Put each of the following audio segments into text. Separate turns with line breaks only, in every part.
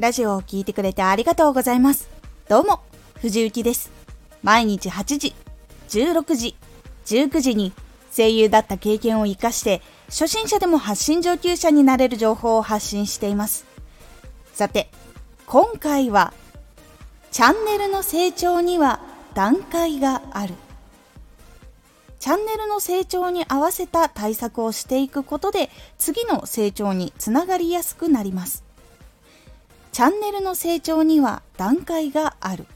ラジオを聴いてくれてありがとうございます。どうも、藤幸です。毎日8時、16時、19時に声優だった経験を活かして、初心者でも発信上級者になれる情報を発信しています。さて、今回は、チャンネルの成長には段階がある。チャンネルの成長に合わせた対策をしていくことで次の成長につながりやすくなります。チャンネルの成長には段階がある。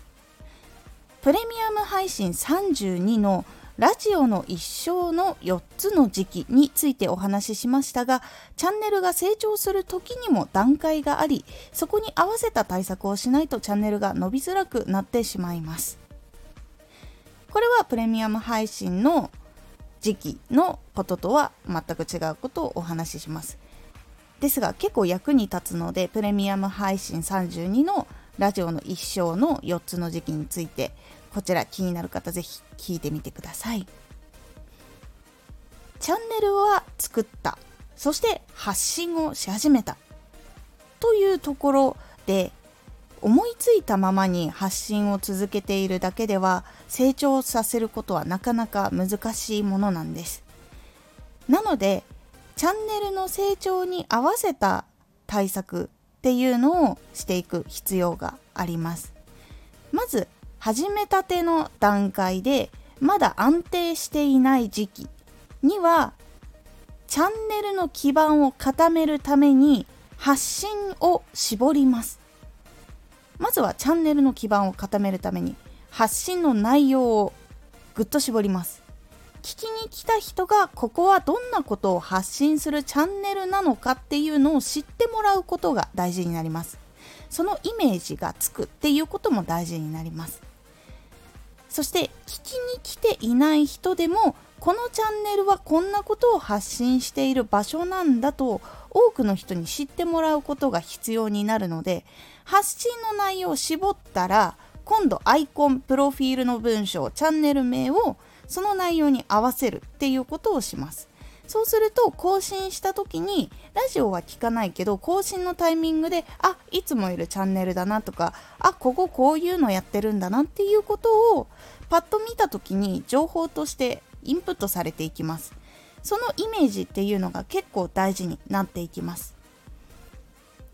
プレミアム配信32のラジオの一生の4つの時期についてお話ししましたが、チャンネルが成長する時にも段階があり、そこに合わせた対策をしないとチャンネルが伸びづらくなってしまいます。これはプレミアム配信の時期のこととは全く違うことをお話しします。ですが結構役に立つのでプレミアム配信32のラジオの一生の4つの時期についてこちら気になる方ぜひ聞いてみてください。チャンネルは作ったそして発信をし始めたというところで思いついたままに発信を続けているだけでは成長させることはなかなか難しいものなんです。なのでチャンネルの成長に合わせた対策っていうのをしていく必要があります。まず始めたての段階でまだ安定していない時期にはチャンネルの基盤を固めるために発信を絞ります。まずはチャンネルの基盤を固めるために発信の内容をぐっと絞ります。聞きに来た人がここはどんなことを発信するチャンネルなのかっていうのを知ってもらうことが大事になります。そのイメージがつくっていうことも大事になります。そして聞きに来ていない人でもこのチャンネルはこんなことを発信している場所なんだと多くの人に知ってもらうことが必要になるので発信の内容を絞ったら今度アイコンプロフィールの文章チャンネル名をその内容に合わせるっていうことをします。そうすると更新した時にラジオは聞かないけど更新のタイミングであいつもいるチャンネルだなとかあこここういうのやってるんだなっていうことをパッと見た時に情報としてインプットされていきます。そのイメージっていうのが結構大事になっていきます。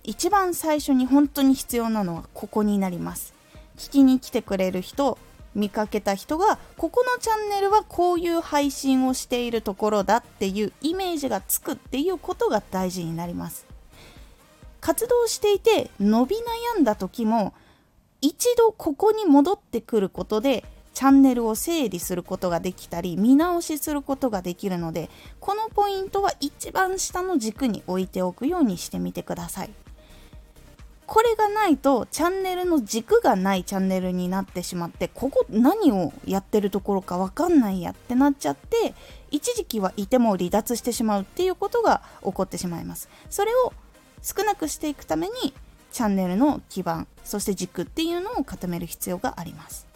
一番最初に本当に必要なのはここになります。聞きに来てくれる人見かけた人がここのチャンネルはこういう配信をしているところだっていうイメージがつくっていうことが大事になります活動していて伸び悩んだ時も一度ここに戻ってくることでチャンネルを整理することができたり見直しすることができるのでこのポイントは一番下の軸に置いておくようにしてみてください。これがないとチャンネルの軸がないチャンネルになってしまってここ何をやってるところか分かんないやってなっちゃって一時期はいても離脱してしまうっていうことが起こってしまいます。それを少なくしていくためにチャンネルの基盤そして軸っていうのを固める必要があります。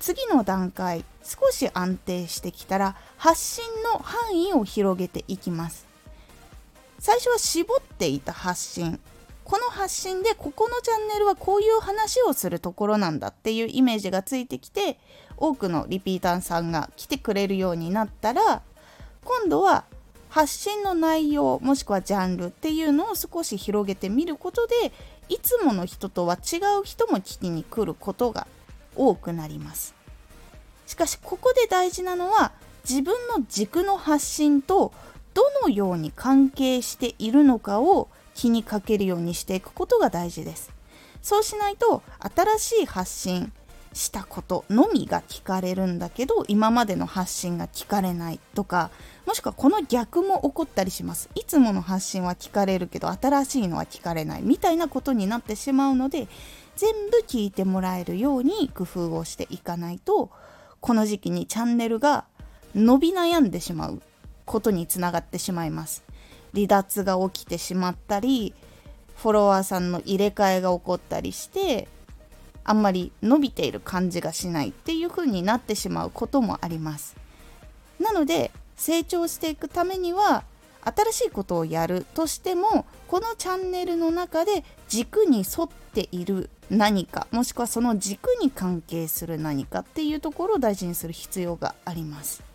次の段階少し安定してきたら発信の範囲を広げていきます。最初は絞っていた発信。この発信でここのチャンネルはこういう話をするところなんだっていうイメージがついてきて多くのリピーターさんが来てくれるようになったら今度は発信の内容もしくはジャンルっていうのを少し広げてみることでいつもの人とは違う人も聞きに来ることが多くなります。しかしここで大事なのは自分の軸の発信とどのように関係しているのかを気にかけるようにしていくことが大事です。そうしないと新しい発信したことのみが聞かれるんだけど今までの発信が聞かれないとかもしくはこの逆も起こったりします。いつもの発信は聞かれるけど新しいのは聞かれない。みたいなことになってしまうので全部聞いてもらえるように工夫をしていかないとこの時期にチャンネルが伸び悩んでしまう。ことにつながってしまいます。離脱が起きてしまったりフォロワーさんの入れ替えが起こったりしてあんまり伸びている感じがしないっていう風になってしまうこともあります。なので成長していくためには新しいことをやるとしてもこのチャンネルの中で軸に沿っている何かもしくはその軸に関係する何かっていうところを大事にする必要があります。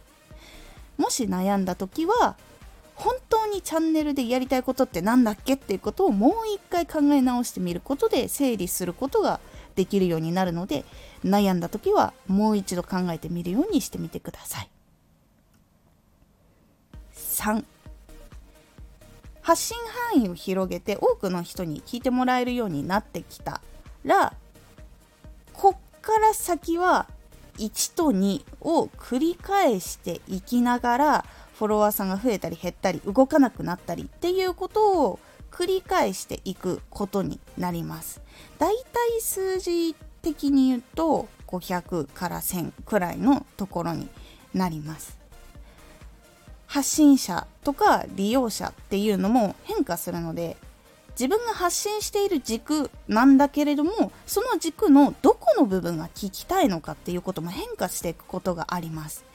もし悩んだ時は本当にチャンネルでやりたいことって何だっけっていうことをもう一回考え直してみることで整理することができるようになるので悩んだ時はもう一度考えてみるようにしてみてください。3発信範囲を広げて多くの人に聞いてもらえるようになってきたらこっから先は1と2を繰り返していきながらフォロワーさんが増えたり減ったり動かなくなったりっていうことを繰り返していくことになります。だいたい数字的に言うと500から1000くらいのところになります。発信者とか利用者っていうのも変化するので自分が発信している軸なんだけれどもその軸のどこの部分が聞きたいのかっていうことも変化していくことがあります。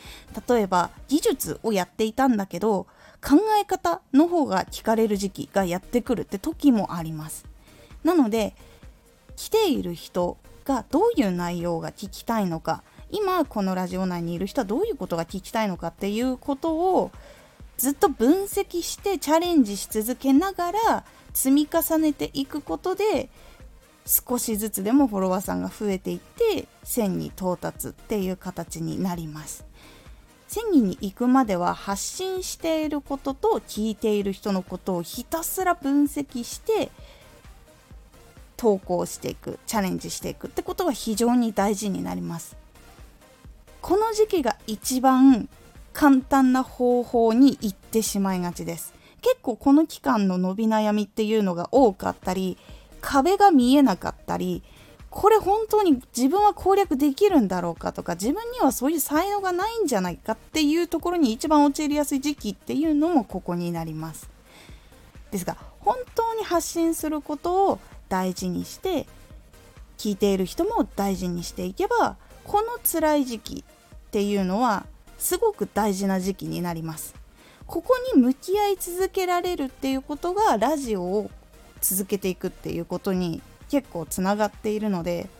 例えば技術をやっていたんだけど考え方の方が聞かれる時期がやってくるって時もあります。なので来ている人がどういう内容が聞きたいのか今このラジオ内にいる人はどういうことが聞きたいのかっていうことをずっと分析してチャレンジし続けながら積み重ねていくことで少しずつでもフォロワーさんが増えていって1000に到達っていう形になります。1000人に行くまでは発信していることと聞いている人のことをひたすら分析して投稿していくチャレンジしていく。ってことが非常に大事になります。この時期が一番簡単な方法に行ってしまいがちです。結構この期間の伸び悩みっていうのが多かったり壁が見えなかったりこれ本当に自分は攻略できるんだろうかとか自分にはそういう才能がないんじゃないかっていうところに一番陥りやすい時期っていうのもここになります。ですが本当に発信することを大事にして聞いている人も大事にしていけばこの辛い時期っていうのはすごく大事な時期になります。ここに向き合い続けられるっていうことがラジオを続けていくっていうことに結構つながっているので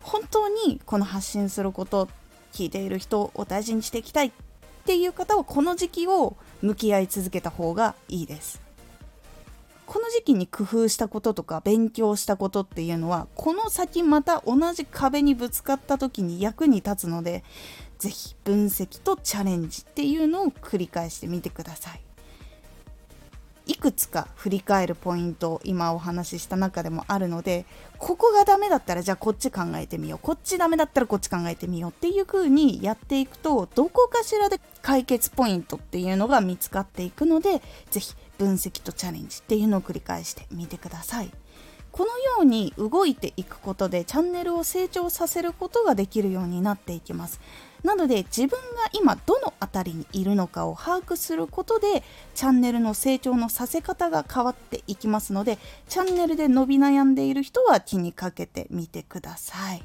本当にこの発信すること聞いている人を大事にしていきたいっていう方はこの時期を向き合い続けた方がいいです。この時期に工夫したこととか勉強したことっていうのはこの先また同じ壁にぶつかった時に役に立つのでぜひ分析とチャレンジっていうのを繰り返してみてください。いくつか振り返るポイント今お話しした中でもあるのでここがダメだったらじゃあこっち考えてみようこっちダメだったらこっち考えてみようっていう風にやっていくとどこかしらで解決ポイントっていうのが見つかっていくので是非分析とチャレンジっていうのを繰り返してみてください。このように動いていくことでチャンネルを成長させることができるようになっていきます。なので自分が今どの辺りにいるのかを把握することでチャンネルの成長のさせ方が変わっていきますのでチャンネルで伸び悩んでいる人は気にかけてみてください。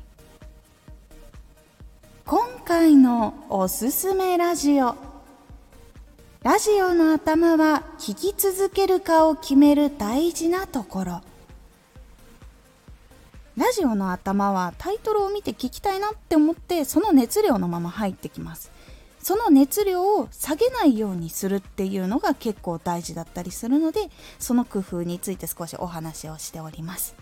今回のおすすめラジオ。ラジオの頭は聞き続けるかを決める大事なところ。ラジオの頭はタイトルを見て聞きたいなって思ってその熱量のまま入ってきます。その熱量を下げないようにするっていうのが結構大事だったりするのでその工夫について少しお話をしております。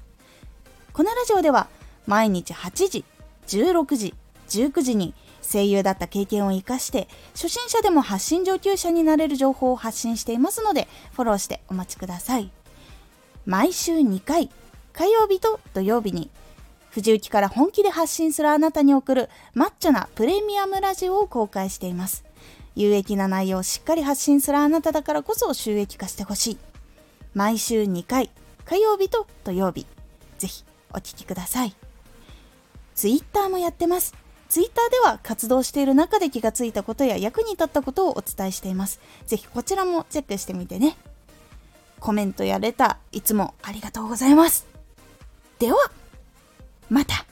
このラジオでは毎日8時16時19時に声優だった経験を生かして初心者でも発信上級者になれる情報を発信していますのでフォローしてお待ちください。毎週2回火曜日と土曜日に藤雪から本気で発信するあなたに送るマッチョなプレミアムラジオを公開しています。有益な内容をしっかり発信するあなただからこそ収益化してほしい。毎週2回、火曜日と土曜日、ぜひお聴きください。ツイッターもやってます。ツイッターでは活動している中で気がついたことや役に立ったことをお伝えしています。ぜひこちらもチェックしてみてね。コメントやレター、いつもありがとうございます。ではまた。